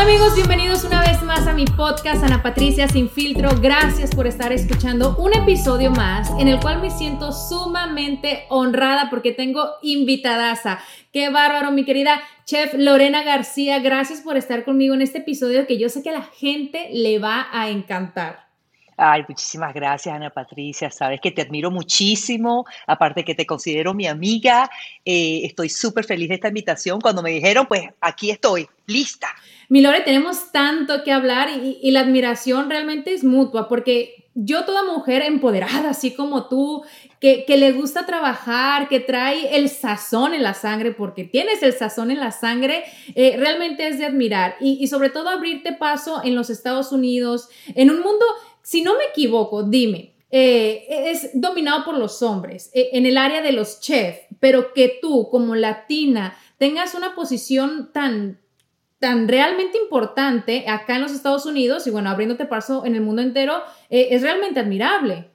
Hola amigos, bienvenidos una vez más a mi podcast Ana Patricia Sin Filtro. Gracias por estar escuchando un episodio más en el cual me siento sumamente honrada porque tengo invitadaza. Qué bárbaro, mi querida chef Lorena García. Gracias por estar conmigo en este episodio que yo sé que a la gente le va a encantar. Ay, muchísimas gracias, Ana Patricia. Sabes que te admiro muchísimo, aparte que te considero mi amiga. Eh, estoy súper feliz de esta invitación. Cuando me dijeron, pues aquí estoy, lista. Mi Lore, tenemos tanto que hablar y, la admiración realmente es mutua, porque yo toda mujer empoderada, así como tú, que, le gusta trabajar, que trae el sazón en la sangre, porque tienes el sazón en la sangre, eh, realmente es de admirar. Y, y sobre todo abrirte paso en los Estados Unidos, en un mundo, si no me equivoco, dime, eh, es dominado por los hombres eh, en el área de los chefs, pero que tú como latina tengas una posición tan tan realmente importante acá en los Estados Unidos y bueno, abriéndote paso en el mundo entero, eh, es realmente admirable.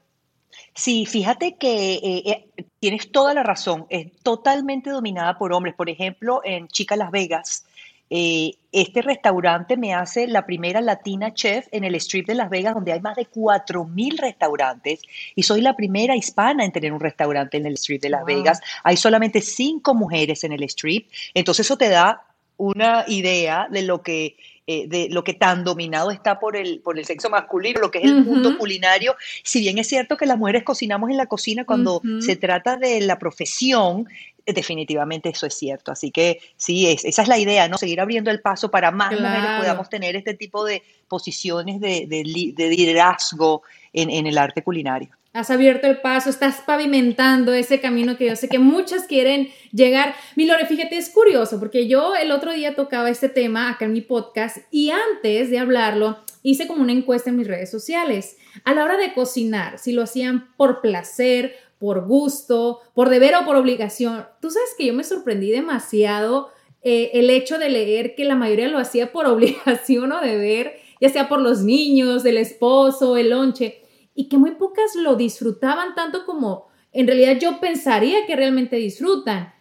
Sí, fíjate que tienes toda la razón, es totalmente dominada por hombres. Por ejemplo, en Chica Las Vegas, este restaurante me hace la primera latina chef en el Strip de Las Vegas, donde hay más de 4.000 restaurantes, y soy la primera hispana en tener un restaurante en el Strip de Las Vegas. Hay solamente cinco mujeres en el Strip, entonces eso te da una idea de lo que eh, de lo que tan dominado está por el, por el sexo masculino, lo que es el mundo culinario. Si bien es cierto que las mujeres cocinamos en la cocina, cuando se trata de la profesión, definitivamente eso es cierto. Así que sí, es, esa es la idea, ¿no? Seguir abriendo el paso para más mujeres podamos tener este tipo de posiciones de, de, liderazgo en, en el arte culinario has abierto el paso, estás pavimentando ese camino que yo sé que muchas quieren llegar. Mi Lore, fíjate, es curioso porque yo el otro día tocaba este tema acá en mi podcast y antes de hablarlo hice como una encuesta en mis redes sociales. A la hora de cocinar, si lo hacían por placer, por gusto, por deber o por obligación, tú sabes que yo me sorprendí demasiado eh, el hecho de leer que la mayoría lo hacía por obligación o deber, ya sea por los niños, el esposo, el lonche y que muy pocas lo disfrutaban tanto como en realidad yo pensaría que realmente disfrutan.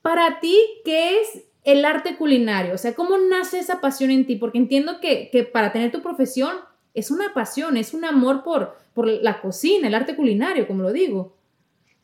Para ti, ¿qué es el arte culinario? O sea, ¿cómo nace esa pasión en ti? Porque entiendo que, para tener tu profesión es una pasión, es un amor por, por la cocina, el arte culinario, como lo digo.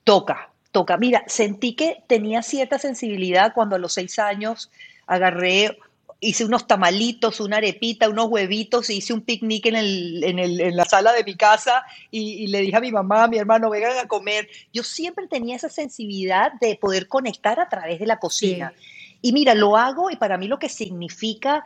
Toca, toca. Mira, sentí que tenía cierta sensibilidad cuando a los seis años agarré hice unos tamalitos, una arepita, unos huevitos, hice un picnic en, el, en, el, en la sala de mi casa y, le dije a mi mamá, a mi hermano, vengan a comer. Yo siempre tenía esa sensibilidad de poder conectar a través de la cocina. Y mira, lo hago y para mí lo que significa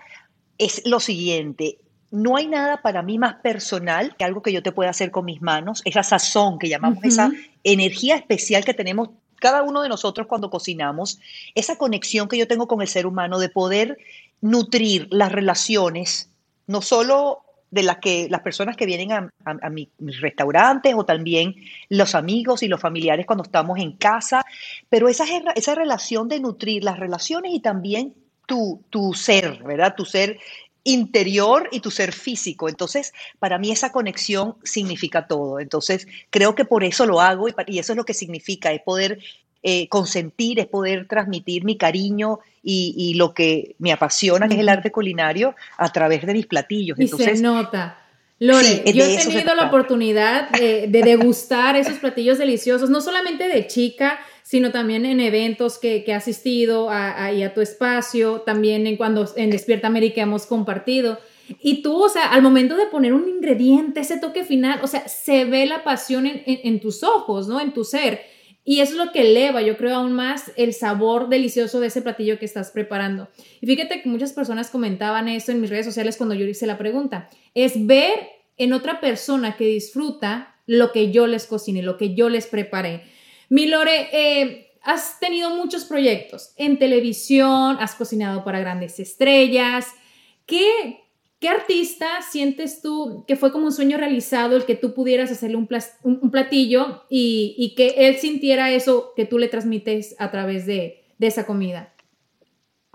es lo siguiente. No hay nada para mí más personal que algo que yo te pueda hacer con mis manos, esa sazón que llamamos, esa energía especial que tenemos cada uno de nosotros cuando cocinamos, esa conexión que yo tengo con el ser humano de poder nutrir las relaciones, no solo de las que las personas que vienen a, mis restaurantes o también los amigos y los familiares cuando estamos en casa, pero esa, esa relación de nutrir las relaciones y también tu, tu ser, ¿verdad? Tu ser interior y tu ser físico. Entonces, para mí esa conexión significa todo. Entonces, creo que por eso lo hago y, y eso es lo que significa, es poder eh, consentir, es poder transmitir mi cariño y, lo que me apasiona, que es el arte culinario, a través de mis platillos. Y se nota. Lore, yo he tenido la oportunidad de, degustar esos platillos deliciosos, no solamente de chica, sino también en eventos que, que he asistido a, a tu espacio, también en cuando en Despierta América hemos compartido. Y tú, o sea, al momento de poner un ingrediente, ese toque final, o sea, se ve la pasión en, en, tus ojos, ¿no? En tu ser. Y eso es lo que eleva, yo creo, aún más el sabor delicioso de ese platillo que estás preparando. Y fíjate que muchas personas comentaban eso en mis redes sociales cuando yo hice la pregunta. Es ver en otra persona que disfruta lo que yo les cociné, lo que yo les preparé. Mi Lore, eh, has tenido muchos proyectos en televisión, has cocinado para grandes estrellas. ¿Qué, ¿Qué artista sientes tú que fue como un sueño realizado el que tú pudieras hacerle un, platillo y, que él sintiera eso que tú le transmites a través de, esa comida?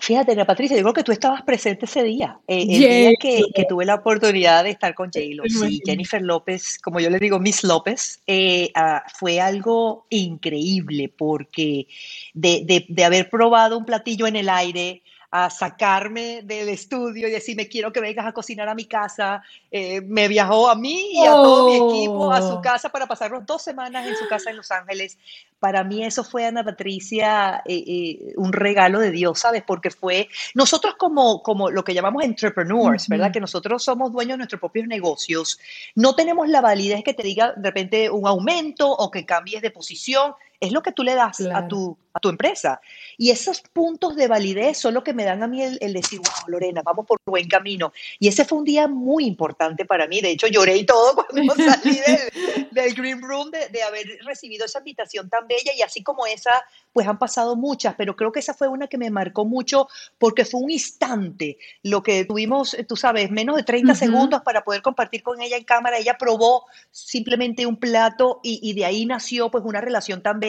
Fíjate, Patricia, yo creo que tú estabas presente ese día, eh, el día que, tuve la oportunidad de estar con J-Lo. Sí, Jennifer López, como yo le digo, Miss López, eh, ah, fue algo increíble porque de, de haber probado un platillo en el aire, a sacarme del estudio y decirme quiero que vengas a cocinar a mi casa. Eh, me viajó a mí y a todo mi equipo a su oh. casa para pasarnos dos semanas en su casa en Los Ángeles. Para mí eso fue, Ana Patricia, eh, eh, un regalo de Dios, ¿sabes? Porque fue, nosotros como, como lo que llamamos entrepreneurs, ¿verdad? Que nosotros somos dueños de nuestros propios negocios, no tenemos la validez que te diga de repente un aumento o que cambies de posición es lo que tú le das a, tu, a tu empresa. Y esos puntos de validez son lo que me dan a mí el, decir, wow, Lorena, vamos por buen camino. Y ese fue un día muy importante para mí. De hecho, lloré y todo cuando salí del, del Green Room de, de, haber recibido esa invitación tan bella. Y así como esa, pues han pasado muchas, pero creo que esa fue una que me marcó mucho porque fue un instante lo que tuvimos, tú sabes, menos de 30 segundos para poder compartir con ella en cámara. Ella probó simplemente un plato y, y de ahí nació pues una relación tan bella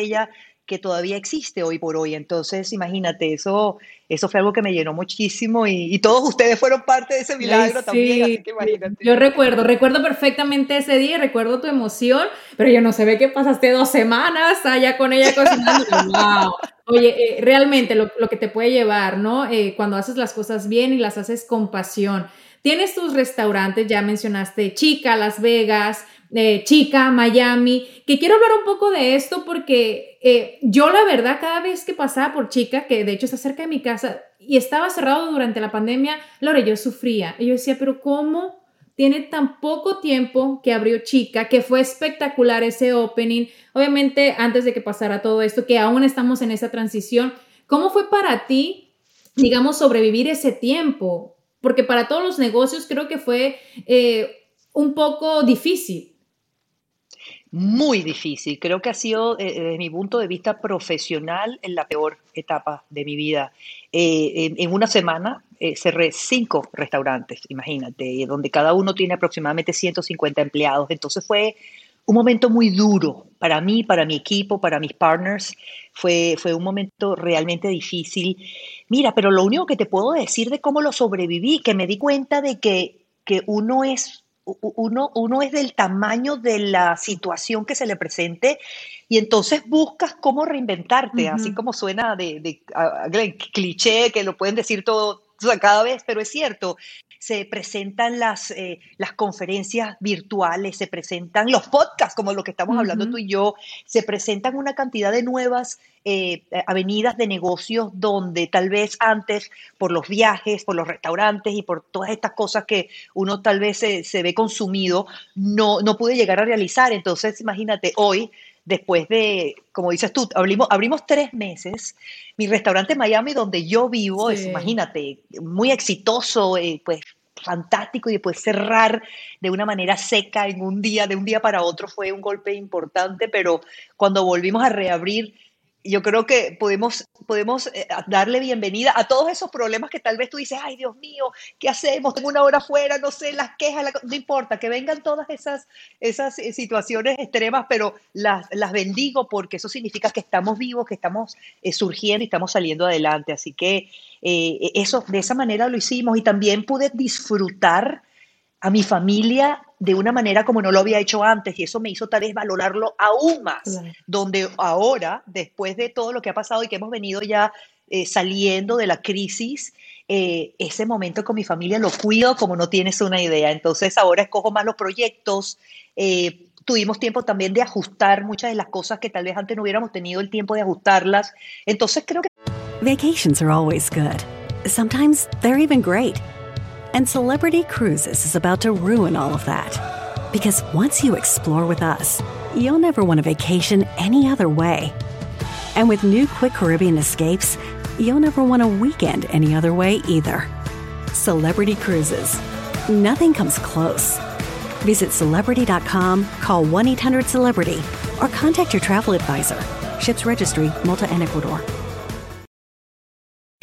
que todavía existe hoy por hoy. Entonces, imagínate, eso, eso fue algo que me llenó muchísimo y, todos ustedes fueron parte de ese milagro también. Yo recuerdo, recuerdo perfectamente ese día, recuerdo tu emoción, pero yo no sé, ve que pasaste dos semanas allá con ella cocinando. wow. Oye, eh, realmente lo, que te puede llevar, ¿no? Eh, cuando haces las cosas bien y las haces con pasión. Tienes tus restaurantes, ya mencionaste Chica, Las Vegas, eh, Chica, Miami, que quiero hablar un poco de esto porque eh, yo la verdad cada vez que pasaba por Chica, que de hecho está cerca de mi casa y estaba cerrado durante la pandemia, Lore, yo sufría. Y yo decía, pero ¿cómo tiene tan poco tiempo que abrió Chica, que fue espectacular ese opening? Obviamente antes de que pasara todo esto, que aún estamos en esa transición, ¿cómo fue para ti, digamos, sobrevivir ese tiempo? Porque para todos los negocios creo que fue eh, un poco difícil muy difícil. Creo que ha sido, eh, desde mi punto de vista profesional, en la peor etapa de mi vida. Eh, en, una semana eh, cerré cinco restaurantes, imagínate, donde cada uno tiene aproximadamente 150 empleados. Entonces fue un momento muy duro para mí, para mi equipo, para mis partners. Fue, fue un momento realmente difícil. Mira, pero lo único que te puedo decir de cómo lo sobreviví, que me di cuenta de que, que uno es uno, uno es del tamaño de la situación que se le presente y entonces buscas cómo reinventarte, así como suena de, de, cliché, que lo pueden decir todo, cada vez, pero es cierto, se presentan las, eh, las conferencias virtuales, se presentan los podcasts, como lo que estamos hablando tú y yo, se presentan una cantidad de nuevas eh, avenidas de negocios donde tal vez antes, por los viajes, por los restaurantes y por todas estas cosas que uno tal vez se, se ve consumido, no, no pude llegar a realizar. Entonces, imagínate, hoy después de, como dices tú, abrimos, abrimos tres meses. Mi restaurante en Miami, donde yo vivo, es, imagínate, muy exitoso, eh, pues fantástico y después cerrar de una manera seca en un día, de un día para otro fue un golpe importante, pero cuando volvimos a reabrir yo creo que podemos, podemos eh, darle bienvenida a todos esos problemas que tal vez tú dices, ay Dios mío, ¿qué hacemos? Tengo una hora fuera, no sé, las quejas, no importa, que vengan todas esas, esas eh, situaciones extremas, pero las, las bendigo porque eso significa que estamos vivos, que estamos eh, surgiendo y estamos saliendo adelante. Así que eso, de esa manera lo hicimos y también pude disfrutar a mi familia de una manera como no lo había hecho antes y eso me hizo tal vez valorarlo aún más, donde ahora, después de todo lo que ha pasado y que hemos venido ya eh, saliendo de la crisis, eh, ese momento con mi familia lo cuido como no tienes una idea. Entonces ahora escojo más los proyectos. Eh, tuvimos tiempo también de ajustar muchas de las cosas que tal vez antes no hubiéramos tenido el tiempo de ajustarlas. Entonces creo que... Vacations are always good. Sometimes they're even great. And Celebrity Cruises is about to ruin all of that. Because once you explore with us, you'll never want a vacation any other way. And with new Quick Caribbean escapes, you'll never want a weekend any other way either. Celebrity Cruises. Nothing comes close. Visit celebrity.com, call 1 800 Celebrity, or contact your travel advisor. Ships Registry, Malta and Ecuador.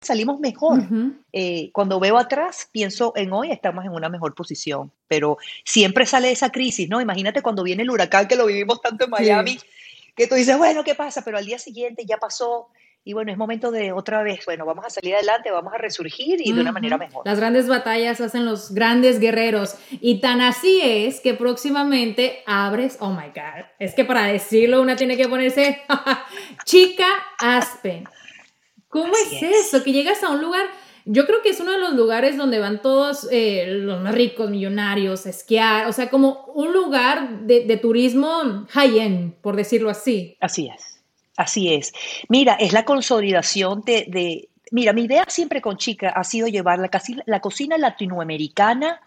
salimos mejor. Eh, cuando veo atrás, pienso en hoy estamos en una mejor posición, pero siempre sale esa crisis, ¿no? Imagínate cuando viene el huracán, que lo vivimos tanto en Miami, que tú dices, bueno, ¿qué pasa? Pero al día siguiente ya pasó. Y bueno, es momento de otra vez, bueno, vamos a salir adelante, vamos a resurgir y de una manera mejor. Las grandes batallas hacen los grandes guerreros. Y tan así es que próximamente abres, oh my God, es que para decirlo una tiene que ponerse chica Aspen. ¿Cómo es, eso? Que llegas a un lugar, yo creo que es uno de los lugares donde van todos eh, los más ricos, millonarios, a esquiar, o sea, como un lugar de, turismo high-end, por decirlo así. Así es, así es. Mira, es la consolidación de, mira, mi idea siempre con Chica ha sido llevar la, la cocina latinoamericana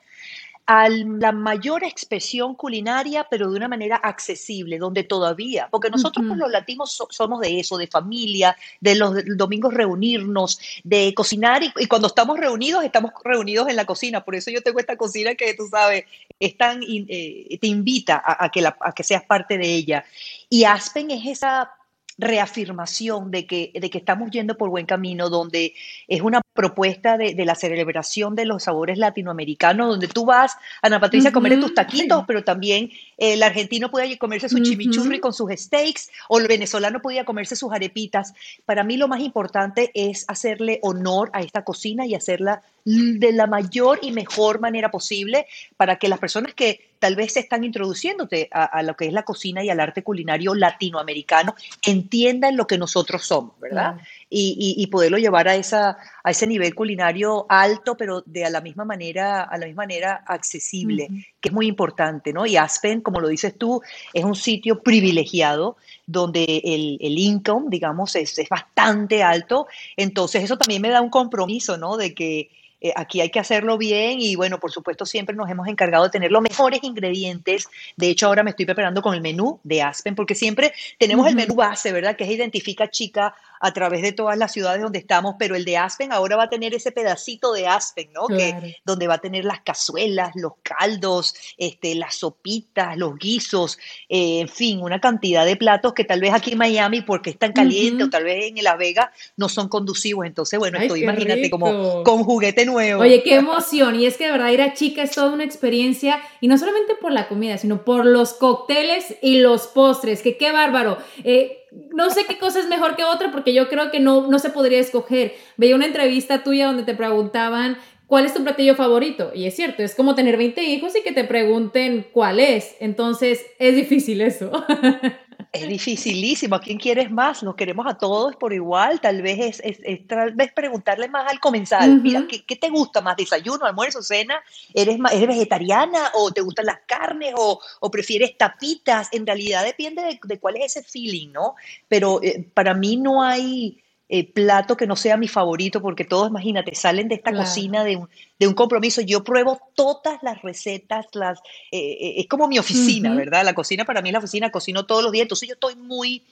a la mayor expresión culinaria, pero de una manera accesible, donde todavía, porque nosotros los latinos somos de eso, de familia, de los domingos reunirnos, de cocinar, y, cuando estamos reunidos, estamos reunidos en la cocina, por eso yo tengo esta cocina que tú sabes, es eh, te invita a, que a que seas parte de ella. Y Aspen es esa reafirmación de que, de que estamos yendo por buen camino, donde es una propuesta de, la celebración de los sabores latinoamericanos, donde tú vas, Ana Patricia, a comer tus taquitos, pero también el argentino puede comerse su chimichurri con sus steaks, o el venezolano podía comerse sus arepitas. Para mí lo más importante es hacerle honor a esta cocina y hacerla de la mayor y mejor manera posible para que las personas que tal vez están introduciéndote a, lo que es la cocina y al arte culinario latinoamericano entiendan lo que nosotros somos, ¿verdad? Y, poderlo llevar a, esa, a ese nivel culinario alto, pero de a la misma manera, a la misma manera accesible, que es muy importante, ¿no? Y Aspen, como lo dices tú, es un sitio privilegiado donde el, el income, digamos, es, es bastante alto. Entonces, eso también me da un compromiso, ¿no? De que eh, aquí hay que hacerlo bien y bueno, por supuesto siempre nos hemos encargado de tener los mejores ingredientes. De hecho, ahora me estoy preparando con el menú de Aspen porque siempre tenemos el menú base, ¿verdad? Que es Identifica Chica a través de todas las ciudades donde estamos, pero el de Aspen ahora va a tener ese pedacito de Aspen, ¿no? Que, donde va a tener las cazuelas, los caldos, este, las sopitas, los guisos, eh, en fin, una cantidad de platos que tal vez aquí en Miami, porque es tan caliente, o tal vez en Las Vegas, no son conducivos. Entonces, bueno, esto imagínate como con juguete nuevo. Oye, qué emoción. Y es que de verdad ir a Chica es toda una experiencia, y no solamente por la comida, sino por los cócteles y los postres, que qué bárbaro. Eh, no sé qué cosa es mejor que otra porque yo creo que no, no se podría escoger. Veía una entrevista tuya donde te preguntaban cuál es tu platillo favorito. Y es cierto, es como tener 20 hijos y que te pregunten cuál es. Entonces es difícil eso. Es dificilísimo. ¿A quién quieres más? Nos queremos a todos por igual. Tal vez es, tal vez preguntarle más al comensal. Mira, ¿qué, te gusta más? ¿Desayuno, almuerzo, cena? ¿Eres, ¿Eres vegetariana o te gustan las carnes o, prefieres tapitas? En realidad depende de, cuál es ese feeling, ¿no? Pero eh, para mí no hay eh, plato que no sea mi favorito, porque todos, imagínate, salen de esta cocina de un, de un, compromiso. Yo pruebo todas las recetas, las, eh, eh, es como mi oficina, ¿verdad? La cocina para mí es la oficina, cocino todos los días, entonces yo estoy muy,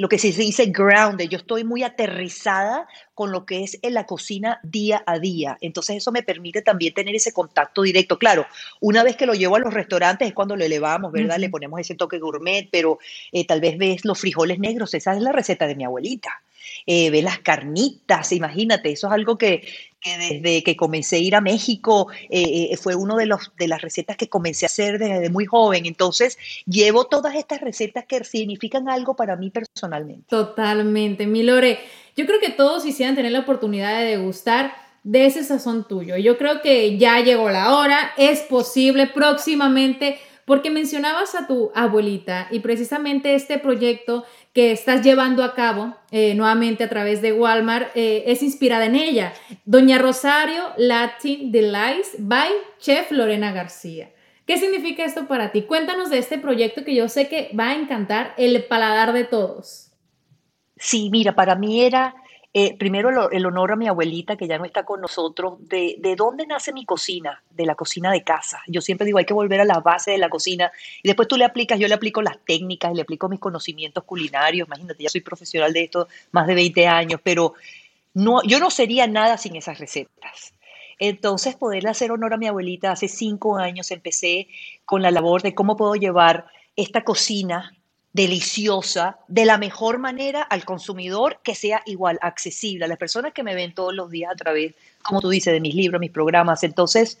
lo que se dice grounded, yo estoy muy aterrizada con lo que es en la cocina día a día. Entonces eso me permite también tener ese contacto directo. Claro, una vez que lo llevo a los restaurantes es cuando lo elevamos, ¿verdad? Le ponemos ese toque gourmet, pero tal vez ves los frijoles negros, esa es la receta de mi abuelita. Eh, ve las carnitas, imagínate, eso es algo que, desde que comencé a ir a México eh, eh, fue una de, los, de las recetas que comencé a hacer desde muy joven. Entonces, llevo todas estas recetas que significan algo para mí personalmente. Totalmente, mi Lore. Yo creo que todos quisieran tener la oportunidad de degustar de ese sazón tuyo. Yo creo que ya llegó la hora, es posible próximamente porque mencionabas a tu abuelita y precisamente este proyecto que estás llevando a cabo eh, nuevamente a través de Walmart eh, es inspirada en ella. Doña Rosario Latin Delights by Chef Lorena García. ¿Qué significa esto para ti? Cuéntanos de este proyecto que yo sé que va a encantar el paladar de todos. Sí, mira, para mí era eh, primero el, honor a mi abuelita, que ya no está con nosotros, de, de, dónde nace mi cocina, de la cocina de casa. Yo siempre digo, hay que volver a la base de la cocina y después tú le aplicas, yo le aplico las técnicas, le aplico mis conocimientos culinarios, imagínate, ya soy profesional de esto más de 20 años, pero no, yo no sería nada sin esas recetas. Entonces, poderle hacer honor a mi abuelita, hace cinco años empecé con la labor de cómo puedo llevar esta cocina deliciosa, de la mejor manera al consumidor que sea igual, accesible a las personas que me ven todos los días a través, como tú dices, de mis libros, mis programas. Entonces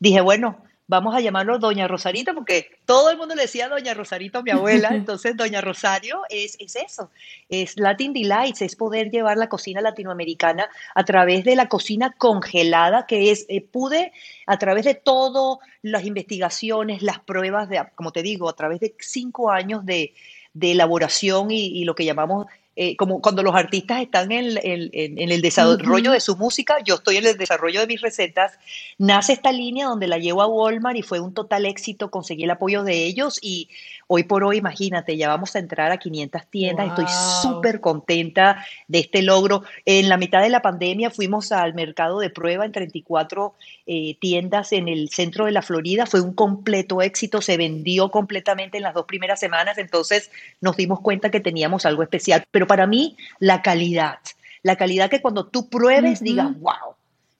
dije, bueno, vamos a llamarlo Doña Rosarito, porque todo el mundo le decía Doña Rosarito a mi abuela, entonces Doña Rosario es, es eso, es Latin Delights, es poder llevar la cocina latinoamericana a través de la cocina congelada, que es, eh, pude a través de todas las investigaciones, las pruebas, de, como te digo, a través de cinco años de, de elaboración y, lo que llamamos eh, como cuando los artistas están en, el desarrollo de su música, yo estoy en el desarrollo de mis recetas, nace esta línea donde la llevo a Walmart y fue un total éxito, conseguí el apoyo de ellos y hoy por hoy, imagínate, ya vamos a entrar a 500 tiendas, estoy súper contenta de este logro. En la mitad de la pandemia fuimos al mercado de prueba en 34 eh, tiendas en el centro de la Florida, fue un completo éxito, se vendió completamente en las dos primeras semanas, entonces nos dimos cuenta que teníamos algo especial. Pero para mí la calidad, la calidad que cuando tú pruebes digas, wow,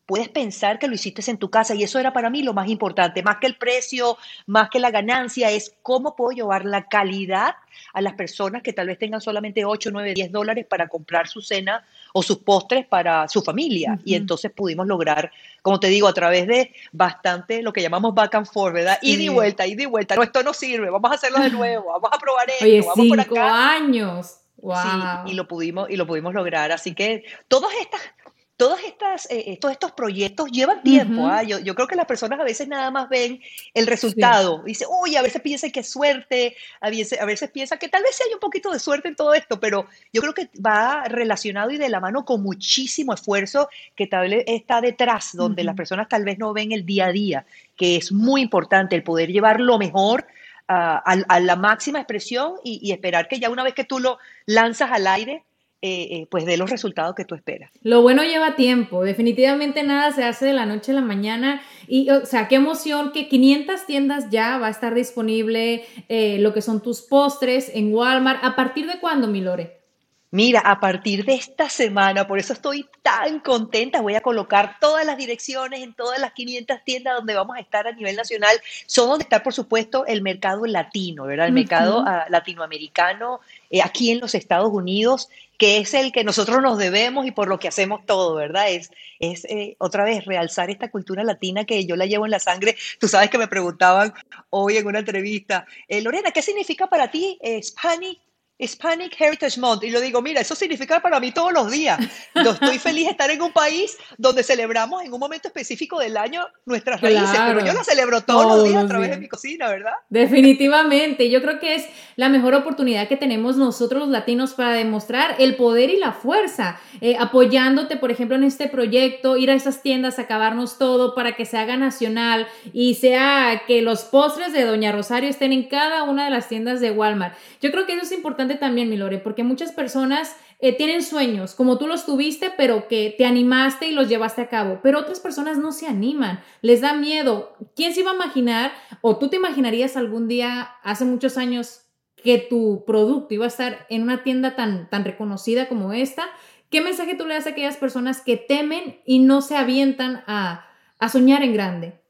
puedes pensar que lo hiciste en tu casa y eso era para mí lo más importante, más que el precio, más que la ganancia, es cómo puedo llevar la calidad a las personas que tal vez tengan solamente 8, 9, 10 dólares para comprar su cena o sus postres para su familia. Y entonces pudimos lograr, como te digo, a través de bastante lo que llamamos back and forth, ¿verdad? Y de vuelta, y de vuelta. No, esto no sirve, vamos a hacerlo de nuevo, vamos a probar esto, vamos por acá. años. Sí, y lo pudimos, y lo pudimos lograr. Así que todas estas, todas estas, eh, todos estos proyectos llevan tiempo. ¿ah? yo, yo, creo que las personas a veces nada más ven el resultado. Dice, uy, a veces piensan que es suerte, a veces, a veces piensan que tal vez sí hay un poquito de suerte en todo esto, pero yo creo que va relacionado y de la mano con muchísimo esfuerzo que tal vez está detrás, donde las personas tal vez no ven el día a día, que es muy importante el poder llevar lo mejor a, la máxima expresión y, esperar que ya una vez que tú lo lanzas al aire, eh, eh, pues dé los resultados que tú esperas. Lo bueno lleva tiempo, definitivamente nada se hace de la noche a la mañana y, o sea, qué emoción que 500 tiendas ya va a estar disponible eh, lo que son tus postres en Walmart. ¿A partir de cuándo, Milore? Mira, a partir de esta semana, por eso estoy tan contenta, voy a colocar todas las direcciones en todas las 500 tiendas donde vamos a estar a nivel nacional. Son donde está, por supuesto, el mercado latino, ¿verdad? El mercado ah, latinoamericano eh, aquí en los Estados Unidos, que es el que nosotros nos debemos y por lo que hacemos todo, ¿verdad? Es, es eh, otra vez realzar esta cultura latina que yo la llevo en la sangre. Tú sabes que me preguntaban hoy en una entrevista, eh, Lorena, ¿qué significa para ti Spanish Hispanic Heritage Month. Y lo digo, mira, eso significa para mí todos los días. Yo estoy feliz de estar en un país donde celebramos en un momento específico del año nuestras raíces, pero yo lo celebro todos, los días a través de mi cocina, ¿verdad? Definitivamente. Yo creo que es la mejor oportunidad que tenemos nosotros los latinos para demostrar el poder y la fuerza, eh, apoyándote, por ejemplo, en este proyecto, ir a esas tiendas, acabarnos todo para que se haga nacional y sea que los postres de Doña Rosario estén en cada una de las tiendas de Walmart. Yo creo que eso es importante también, mi Lore, porque muchas personas eh, tienen sueños, como tú los tuviste, pero que te animaste y los llevaste a cabo, pero otras personas no se animan, les da miedo. ¿Quién se iba a imaginar, o tú te imaginarías algún día, hace muchos años, que tu producto iba a estar en una tienda tan, tan reconocida como esta? ¿Qué mensaje tú le das a aquellas personas que temen y no se avientan a, a soñar en grande?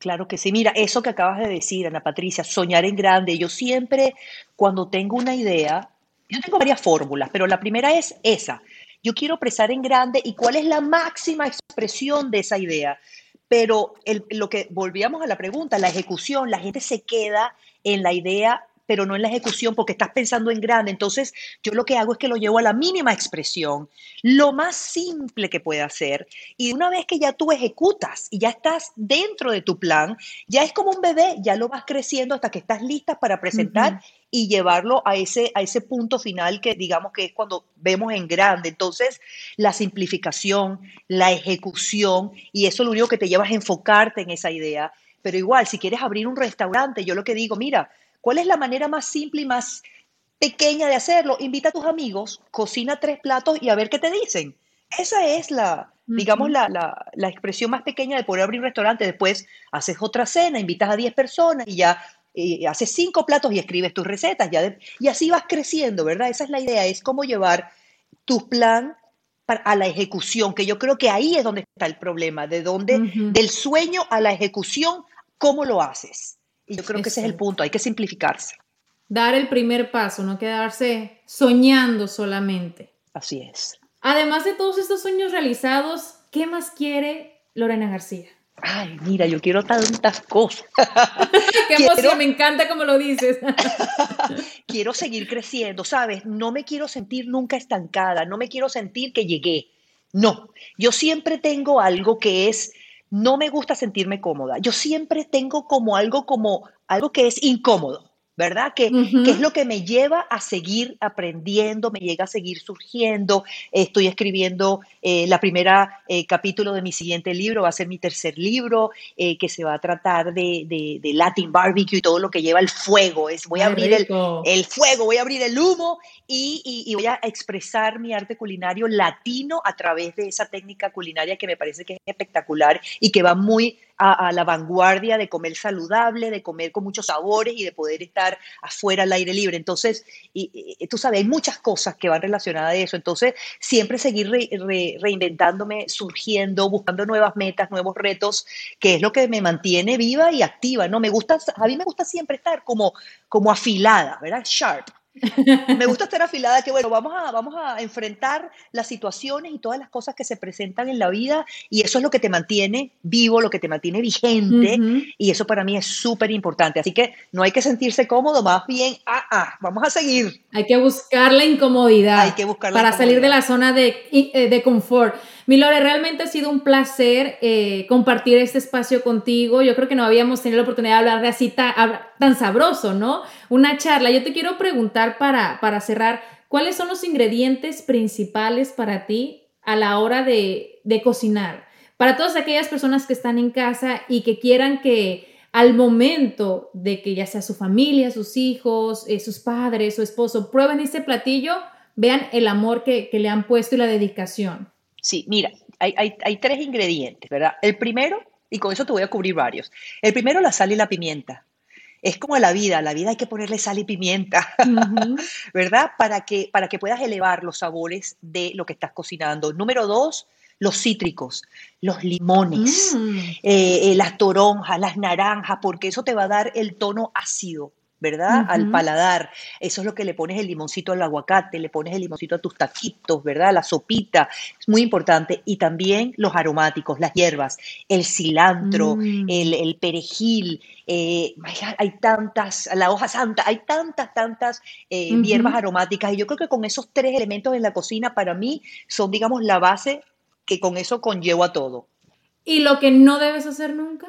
Claro que sí. Mira, eso que acabas de decir, Ana Patricia, soñar en grande. Yo siempre, cuando tengo una idea, yo tengo varias fórmulas, pero la primera es esa. yo quiero presar en grande y cuál es la máxima expresión de esa idea. Pero lo que volvíamos a la pregunta, la ejecución, la gente se queda en la idea pero no en la ejecución porque estás pensando en grande. Entonces, yo lo que hago es que lo llevo a la mínima expresión, lo más simple que pueda hacer. Y una vez que ya tú ejecutas y ya estás dentro de tu plan, ya es como un bebé, ya lo vas creciendo hasta que estás lista para presentar y llevarlo a ese, a ese punto final que digamos que es cuando vemos en grande. Entonces, la simplificación, la ejecución, y eso lo único que te lleva es enfocarte en esa idea. Pero igual, si quieres abrir un restaurante, yo lo que digo, mira, ¿Cuál es la manera más simple y más pequeña de hacerlo? Invita a tus amigos, cocina tres platos y a ver qué te dicen. Esa es la, digamos, la, la, expresión más pequeña de poder abrir un restaurante. Después haces otra cena, invitas a 10 personas y ya eh, haces cinco platos y escribes tus recetas. Ya y así vas creciendo, ¿verdad? Esa es la idea, es cómo llevar tu plan a la ejecución, que yo creo que ahí es donde está el problema, de donde, del sueño a la ejecución, ¿cómo lo haces? Y yo creo que ese es el punto, hay que simplificarse. Dar el primer paso, no quedarse soñando solamente. Así es. Además de todos estos sueños realizados, ¿qué más quiere Lorena García? Ay, mira, yo quiero tantas cosas. Qué emoción, me encanta como lo dices. quiero seguir creciendo, ¿sabes? No me quiero sentir nunca estancada, no me quiero sentir que llegué. No, yo siempre tengo algo que es no me gusta sentirme cómoda. Yo siempre tengo como algo como algo que es incómodo. ¿Verdad? Que, es lo que me lleva a seguir aprendiendo, me llega a seguir surgiendo. Estoy escribiendo eh, la primera eh, capítulo de mi siguiente libro, va a ser mi tercer libro, eh, que se va a tratar de, de, Latin barbecue y todo lo que lleva el fuego. Es, voy a abrir el, el, fuego, voy a abrir el humo y, y, voy a expresar mi arte culinario latino a través de esa técnica culinaria que me parece que es espectacular y que va muy a, la vanguardia de comer saludable, de comer con muchos sabores y de poder estar afuera al aire libre. Entonces, y, tú sabes, hay muchas cosas que van relacionadas a eso. Entonces, siempre seguir reinventándome, surgiendo, buscando nuevas metas, nuevos retos, que es lo que me mantiene viva y activa, ¿no? Me gusta, a mí me gusta siempre estar como, como afilada, ¿verdad? Sharp. Me gusta estar afilada, que bueno, vamos a, vamos a enfrentar las situaciones y todas las cosas que se presentan en la vida y eso es lo que te mantiene vivo, lo que te mantiene vigente y eso para mí es súper importante. Así que no hay que sentirse cómodo, más bien, ah, ah, vamos a seguir. Hay que buscar la incomodidad. Hay que buscar Para salir de la zona de, eh, de confort. Milore, realmente ha sido un placer eh, compartir este espacio contigo. Yo creo que no habíamos tenido la oportunidad de hablar de así tan, sabroso, ¿no? Una charla. Yo te quiero preguntar para, para cerrar, ¿cuáles son los ingredientes principales para ti a la hora de, cocinar? Para todas aquellas personas que están en casa y que quieran que al momento de que ya sea su familia, sus hijos, eh, sus padres, su esposo, prueben ese platillo, vean el amor que, que le han puesto y la dedicación. Sí, mira, hay, tres ingredientes, ¿verdad? El primero, y con eso te voy a cubrir varios. El primero, la sal y la pimienta. Es como la vida, la vida hay que ponerle sal y pimienta, ¿verdad? Para que, para que puedas elevar los sabores de lo que estás cocinando. Número dos, los cítricos, los limones, mm. eh, eh, las toronjas, las naranjas, porque eso te va a dar el tono ácido ¿verdad? Al paladar. Eso es lo que le pones el limoncito al aguacate, le pones el limoncito a tus taquitos, ¿verdad? La sopita, es muy importante. Y también los aromáticos, las hierbas, el cilantro, mm. el, perejil, eh, hay, tantas, la hoja santa, hay tantas, tantas eh, hierbas aromáticas. Y yo creo que con esos tres elementos en la cocina, para mí, son, digamos, la base que con eso conllevo a todo. ¿Y lo que no debes hacer nunca?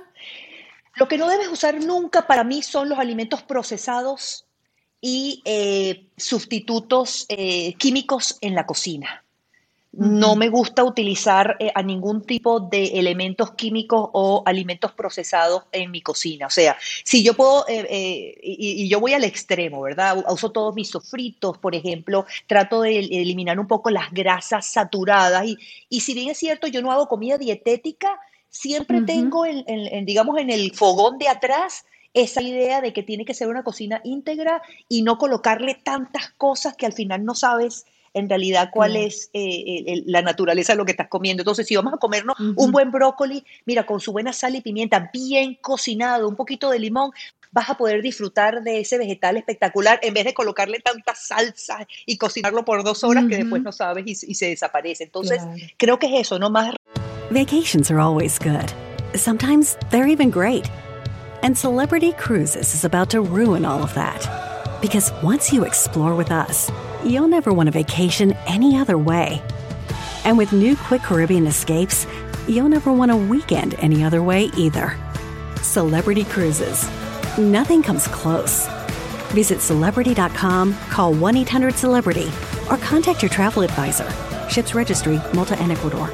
Lo que no debes usar nunca para mí son los alimentos procesados y eh, sustitutos eh, químicos en la cocina. No me gusta utilizar eh, a ningún tipo de elementos químicos o alimentos procesados en mi cocina. O sea, si yo puedo, y, yo voy al extremo, ¿verdad? Uso todos mis sofritos, por ejemplo, trato de eliminar un poco las grasas saturadas. Y, y si bien es cierto, yo no hago comida dietética, siempre tengo, en, digamos, en el fogón de atrás esa idea de que tiene que ser una cocina íntegra y no colocarle tantas cosas que al final no sabes en realidad cuál es eh, la naturaleza de lo que estás comiendo. Entonces, si vamos a comernos un buen brócoli, mira, con su buena sal y pimienta, bien cocinado, un poquito de limón, vas a poder disfrutar de ese vegetal espectacular en vez de colocarle tanta salsa y cocinarlo por dos horas que después no sabes y, se desaparece. Entonces, creo que es eso, ¿no? Más. Vacations are always good. Sometimes they're even great. And Celebrity Cruises is about to ruin all of that. Because once you explore with us, you'll never want a vacation any other way. And with new Quick Caribbean escapes, you'll never want a weekend any other way either. Celebrity Cruises Nothing comes close. Visit celebrity.com, call 1 800 Celebrity, or contact your travel advisor. Ships Registry, Malta and Ecuador.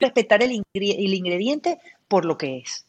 respetar el, el ingrediente por lo que es.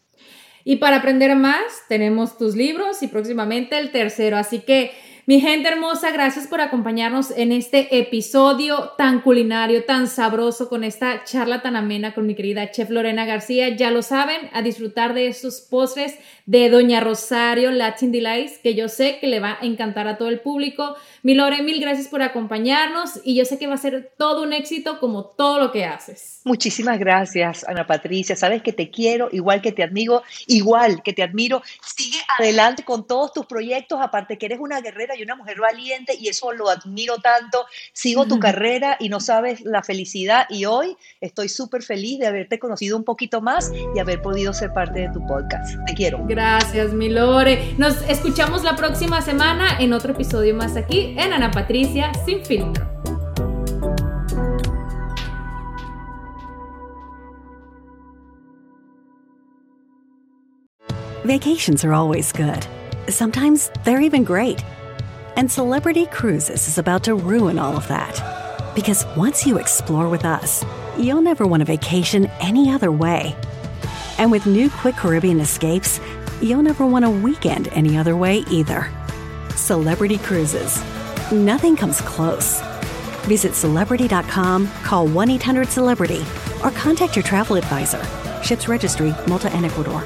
Y para aprender más, tenemos tus libros y próximamente el tercero. Así que mi gente hermosa, gracias por acompañarnos en este episodio tan culinario, tan sabroso, con esta charla tan amena con mi querida chef Lorena García. Ya lo saben, a disfrutar de estos postres de Doña Rosario Latin Delights, que yo sé que le va a encantar a todo el público. Mi Lore, mil gracias por acompañarnos y yo sé que va a ser todo un éxito como todo lo que haces. Muchísimas gracias, Ana Patricia. Sabes que te quiero, igual que te admiro, igual que te admiro. Sigue adelante con todos tus proyectos, aparte que eres una guerrera y una mujer valiente y eso lo admiro tanto. Sigo tu carrera y no sabes la felicidad y hoy estoy súper feliz de haberte conocido un poquito más y haber podido ser parte de tu podcast. Te quiero. Gracias, mi Lore. Nos escuchamos la próxima semana en otro episodio más aquí en Ana Patricia Sin Filtro. Vacations are always good. Sometimes they're even great. And Celebrity Cruises is about to ruin all of that. Because once you explore with us, you'll never want a vacation any other way. And with new Quick Caribbean escapes, you'll never want a weekend any other way either. Celebrity Cruises. Nothing comes close. Visit celebrity.com, call 1 800 Celebrity, or contact your travel advisor. Ships Registry, Malta and Ecuador.